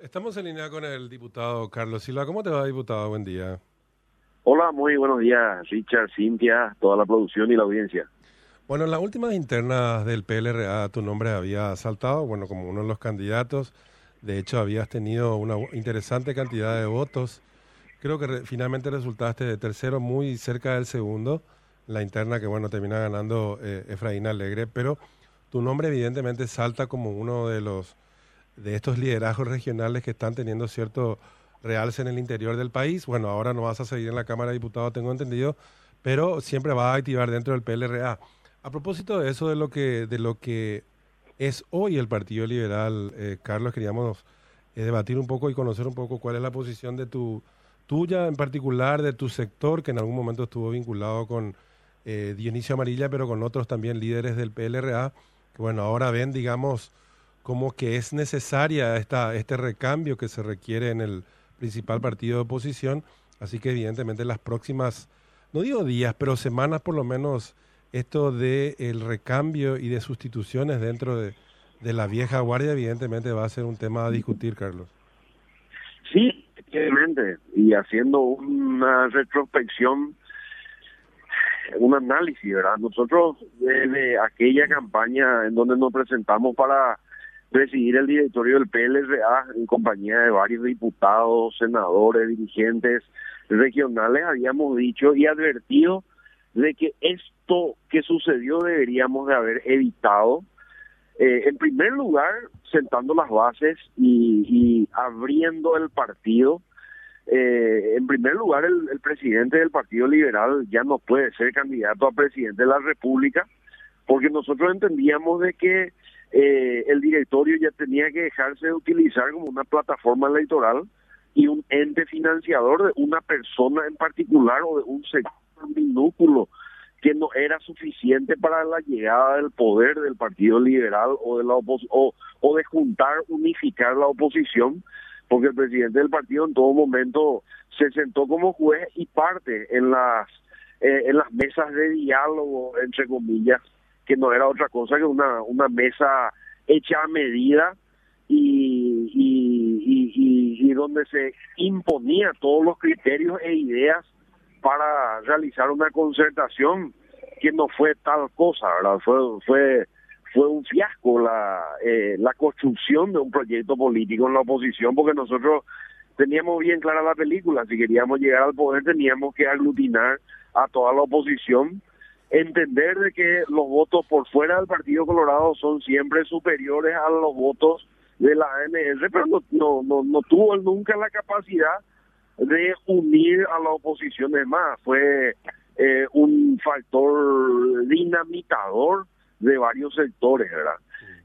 Estamos en línea con el diputado Carlos Silva. ¿Cómo te va, diputado? Buen día. Hola, muy buenos días, Richard, Cintia, toda la producción y la audiencia. Bueno, en las últimas internas del PLRA tu nombre había saltado, bueno, como uno de los candidatos. De hecho, habías tenido una interesante cantidad de votos. Creo que finalmente resultaste de tercero, muy cerca del segundo. La interna que, bueno, termina ganando eh, Efraín Alegre, pero tu nombre evidentemente salta como uno de los de estos liderazgos regionales que están teniendo cierto realce en el interior del país. Bueno, ahora no vas a seguir en la Cámara de Diputados, tengo entendido, pero siempre vas a activar dentro del PLRA. A propósito de eso, de lo que, de lo que es hoy el Partido Liberal, eh, Carlos, queríamos eh, debatir un poco y conocer un poco cuál es la posición de tu tuya en particular, de tu sector, que en algún momento estuvo vinculado con eh, Dionisio Amarilla, pero con otros también líderes del PLRA, que bueno, ahora ven, digamos, como que es necesaria esta, este recambio que se requiere en el principal partido de oposición. Así que evidentemente las próximas, no digo días, pero semanas por lo menos, esto de el recambio y de sustituciones dentro de, de la vieja guardia evidentemente va a ser un tema a discutir, Carlos. Sí, efectivamente. Y haciendo una retrospección, un análisis, ¿verdad? Nosotros desde aquella campaña en donde nos presentamos para presidir el directorio del PLRA en compañía de varios diputados, senadores, dirigentes regionales, habíamos dicho y advertido de que esto que sucedió deberíamos de haber evitado. Eh, en primer lugar, sentando las bases y, abriendo el partido. Eh, en primer lugar, el, el presidente del Partido Liberal ya no puede ser candidato a presidente de la República, porque nosotros entendíamos de que eh, el directorio ya tenía que dejarse de utilizar como una plataforma electoral y un ente financiador de una persona en particular o de un sector minúsculo que no era suficiente para la llegada del poder del Partido Liberal o de la o, o de juntar, unificar la oposición, porque el presidente del partido en todo momento se sentó como juez y parte en las eh, en las mesas de diálogo entre comillas que no era otra cosa que una, una mesa hecha a medida y, y, y, donde se imponía todos los criterios e ideas para realizar una concertación que no fue tal cosa, ¿verdad? Fue, fue, fue un fiasco la, eh, la construcción de un proyecto político en la oposición porque nosotros teníamos bien clara la película, si queríamos llegar al poder teníamos que aglutinar a toda la oposición entender de que los votos por fuera del Partido Colorado son siempre superiores a los votos de la ANR, pero no, no, no, tuvo nunca la capacidad de unir a la oposición. Es más, fue eh, un factor dinamitador de varios sectores, ¿verdad?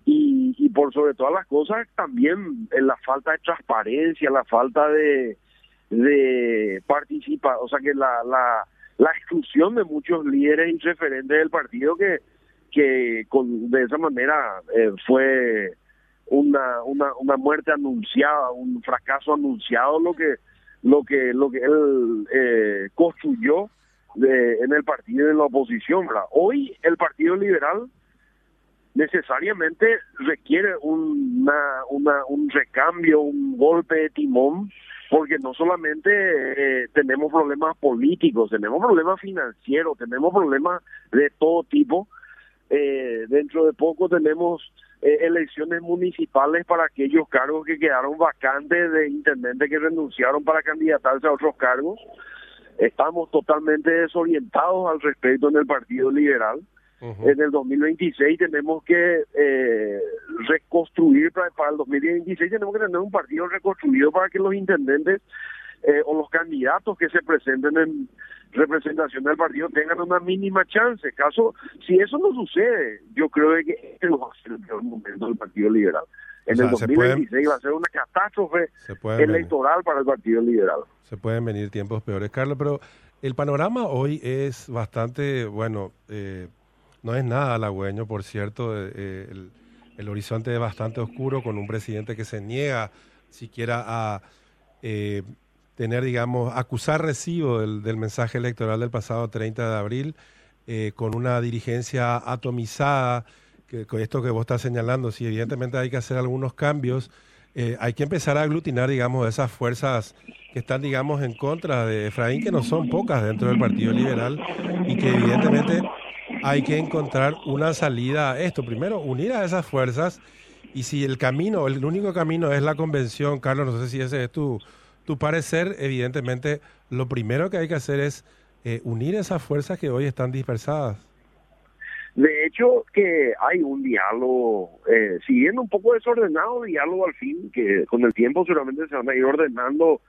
Y, y por sobre todas las cosas, también en la falta de transparencia, la falta de, de participar, o sea que la, la la exclusión de muchos líderes y referentes del partido que que con, de esa manera eh, fue una, una una muerte anunciada un fracaso anunciado lo que lo que lo que él eh, construyó de, en el partido en la oposición hoy el partido liberal necesariamente requiere una, una un recambio un golpe de timón porque no solamente eh, tenemos problemas políticos, tenemos problemas financieros, tenemos problemas de todo tipo. Eh, dentro de poco tenemos eh, elecciones municipales para aquellos cargos que quedaron vacantes de intendentes que renunciaron para candidatarse a otros cargos. Estamos totalmente desorientados al respecto en el Partido Liberal. En el 2026 tenemos que eh, reconstruir, para, para, el 2026 tenemos que tener un partido reconstruido para que los intendentes eh, o los candidatos que se presenten en representación del partido tengan una mínima chance. Caso, si eso no sucede, yo creo que este va a ser el peor momento del Partido Liberal. En el 2026 va a ser una catástrofe electoral para el Partido Liberal. Se pueden venir tiempos peores, Carlos, pero el panorama hoy es bastante, bueno, eh, no es nada halagüeño, por cierto. Eh, eh, el, horizonte es bastante oscuro con un presidente que se niega siquiera a eh, tener, digamos, acusar recibo del, mensaje electoral del pasado 30 de abril, con una dirigencia atomizada, que, con esto que vos estás señalando, sí, evidentemente hay que hacer algunos cambios. eh, hay que empezar a aglutinar, digamos, esas fuerzas que están, digamos, en contra de Efraín, que no son pocas dentro del Partido Liberal y que evidentemente hay que encontrar una salida a esto. Primero, unir a esas fuerzas y si el camino, el único camino es la convención, Carlos, no sé si ese es tu, tu parecer, evidentemente lo primero que hay que hacer es eh, unir esas fuerzas que hoy están dispersadas. De hecho, que hay un diálogo, eh, siguiendo un poco desordenado, diálogo al fin, que con el tiempo seguramente se van a ir ordenando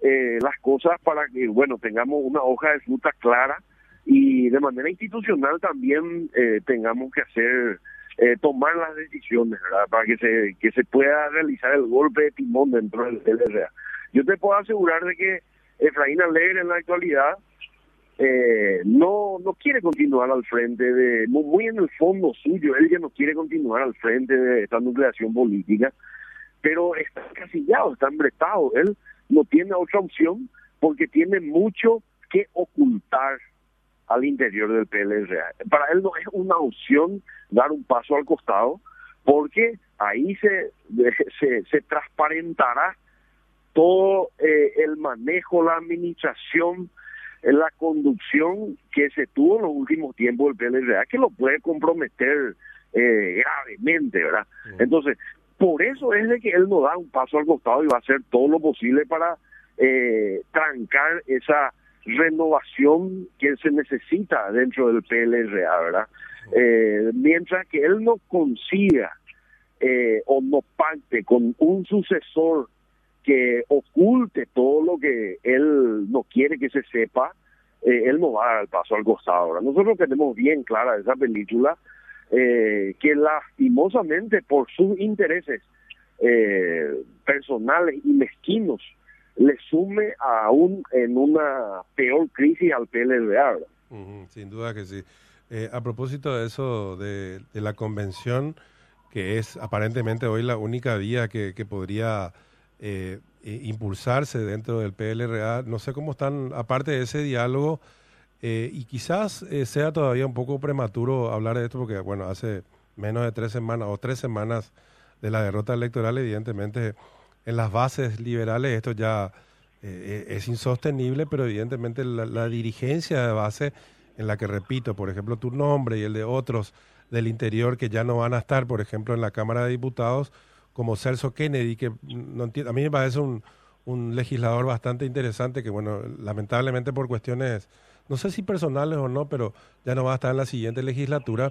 eh, las cosas para que, bueno, tengamos una hoja de fruta clara y de manera institucional también eh, tengamos que hacer, eh, tomar las decisiones, ¿verdad? Para que se, que se pueda realizar el golpe de timón dentro del LRA. Yo te puedo asegurar de que Efraín Alegre en la actualidad eh, no no quiere continuar al frente de muy, en el fondo suyo él ya no quiere continuar al frente de esta nucleación política pero está encasillado está embretado él no tiene otra opción porque tiene mucho que ocultar al interior del PLRA para él no es una opción dar un paso al costado porque ahí se se, se transparentará todo eh, el manejo la administración la conducción que se tuvo en los últimos tiempos del PLRA, que lo puede comprometer eh, gravemente, ¿verdad? Entonces, por eso es de que él no da un paso al costado y va a hacer todo lo posible para eh, trancar esa renovación que se necesita dentro del PLRA, ¿verdad? Eh, mientras que él no consiga eh, o no pacte con un sucesor que oculte todo lo que él no quiere que se sepa, eh, él no va a dar el paso al costado. Ahora, nosotros tenemos bien clara esa película eh, que lastimosamente por sus intereses personales y mezquinos le sume aún en una peor crisis al PLDA. sin duda que sí. a propósito de eso, de, la convención, que es aparentemente hoy la única vía que, podría eh, impulsarse dentro del PLRA. No sé cómo están, aparte de ese diálogo, eh, y quizás eh, sea todavía un poco prematuro hablar de esto, porque, bueno, hace menos de tres semanas o tres semanas de la derrota electoral, evidentemente, en las bases liberales esto ya es insostenible, pero evidentemente la, dirigencia de base, en la que repito, por ejemplo, tu nombre y el de otros del interior que ya no van a estar, por ejemplo, en la Cámara de Diputados, como Celso Kennedy, que no a mí me parece un, legislador bastante interesante que, bueno, lamentablemente por cuestiones, no sé si personales o no, pero ya no va a estar en la siguiente legislatura.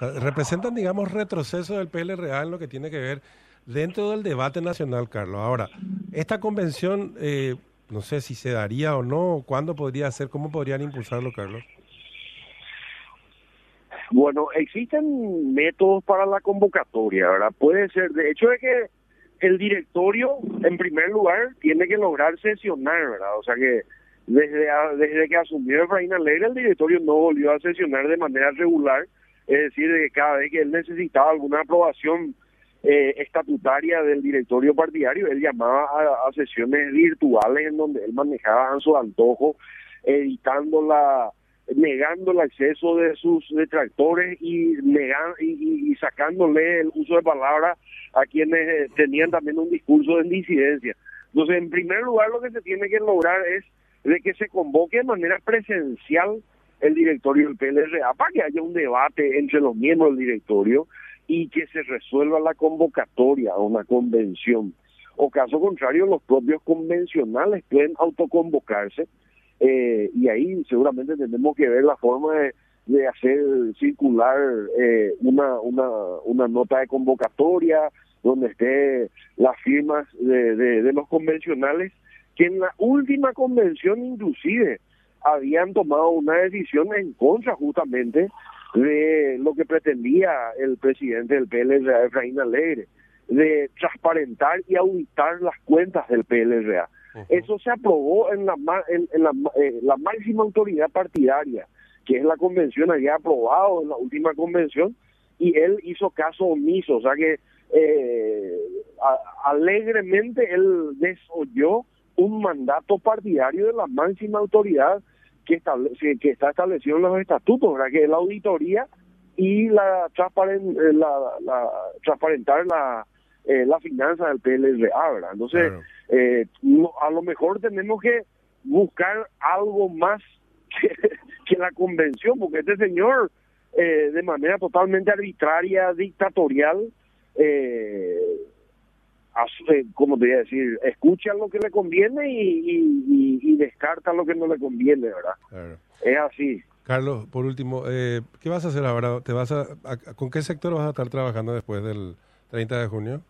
representan, digamos, retroceso del PLRA en lo que tiene que ver dentro del debate nacional, Carlos. Ahora, esta convención, eh, no sé si se daría o no, cuándo podría ser, cómo podrían impulsarlo, Carlos. Bueno, existen métodos para la convocatoria, ¿verdad? Puede ser, de hecho es que el directorio, en primer lugar, tiene que lograr sesionar, ¿verdad? O sea que desde, desde que asumió Efraín Alegre, el directorio no volvió a sesionar de manera regular, es decir, de que cada vez que él necesitaba alguna aprobación eh, estatutaria del directorio partidario, él llamaba a, sesiones virtuales en donde él manejaba a su antojo, editando la negando el acceso de sus detractores y, negan, y, sacándole el uso de palabras a quienes eh, tenían también un discurso de disidencia. Entonces, en primer lugar, lo que se tiene que lograr es de que se convoque de manera presencial el directorio del PLRA para que haya un debate entre los miembros del directorio y que se resuelva la convocatoria a una convención. O caso contrario, los propios convencionales pueden autoconvocarse eh, y ahí seguramente tenemos que ver la forma de, hacer circular eh, una, una, una nota de convocatoria donde esté las firmas de, de, los convencionales que en la última convención inclusive habían tomado una decisión en contra justamente de lo que pretendía el presidente del PLRA, Efraín Alegre, de transparentar y auditar las cuentas del PLRA. Eso se aprobó en la, en, la, eh, la máxima autoridad partidaria, que es la convención, había aprobado en la última convención, y él hizo caso omiso, o sea que eh, alegremente él desoyó un mandato partidario de la máxima autoridad que, establece, que está establecido en los estatutos, ¿verdad? que es la auditoría y la, transparent, eh, la, la transparentar la, eh, la finanza del PLRA, ¿verdad? Entonces, eh, a lo mejor tenemos que buscar algo más que, la convención, porque este señor, eh, de manera totalmente arbitraria, dictatorial, eh, como te voy a decir, escucha lo que le conviene y, descarta lo que no le conviene, ¿verdad? Es así. Carlos, por último, eh, ¿qué vas a hacer ahora? ¿Te vas a, ¿Con qué sector vas a estar trabajando después del 30 de junio?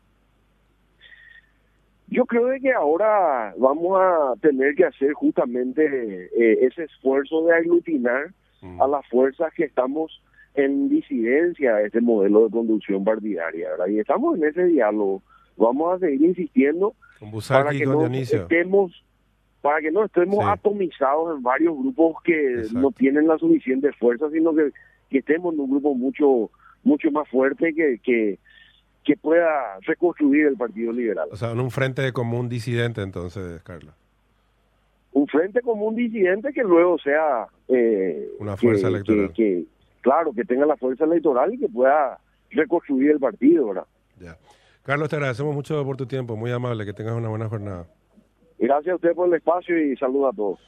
Yo creo que ahora vamos a tener que hacer justamente eh, ese esfuerzo de aglutinar mm. a las fuerzas que estamos en disidencia a este modelo de conducción partidaria, ¿verdad? Y estamos en ese diálogo. Vamos a seguir insistiendo para que no estemos para que no estemos atomizados en varios grupos que no tienen la suficiente fuerza, sino que, que, estemos en un grupo mucho mucho más fuerte que, que, que pueda reconstruir el Partido Liberal. O sea, en un frente común disidente entonces, Carlos. Un frente común disidente que luego sea... Eh, Una fuerza electoral. Que, claro, que tenga la fuerza electoral y que pueda reconstruir el partido, ¿verdad? Ya. Carlos, te agradecemos mucho por tu tiempo, muy amable, que tengas una buena jornada. Gracias a usted por el espacio y saludos a todos.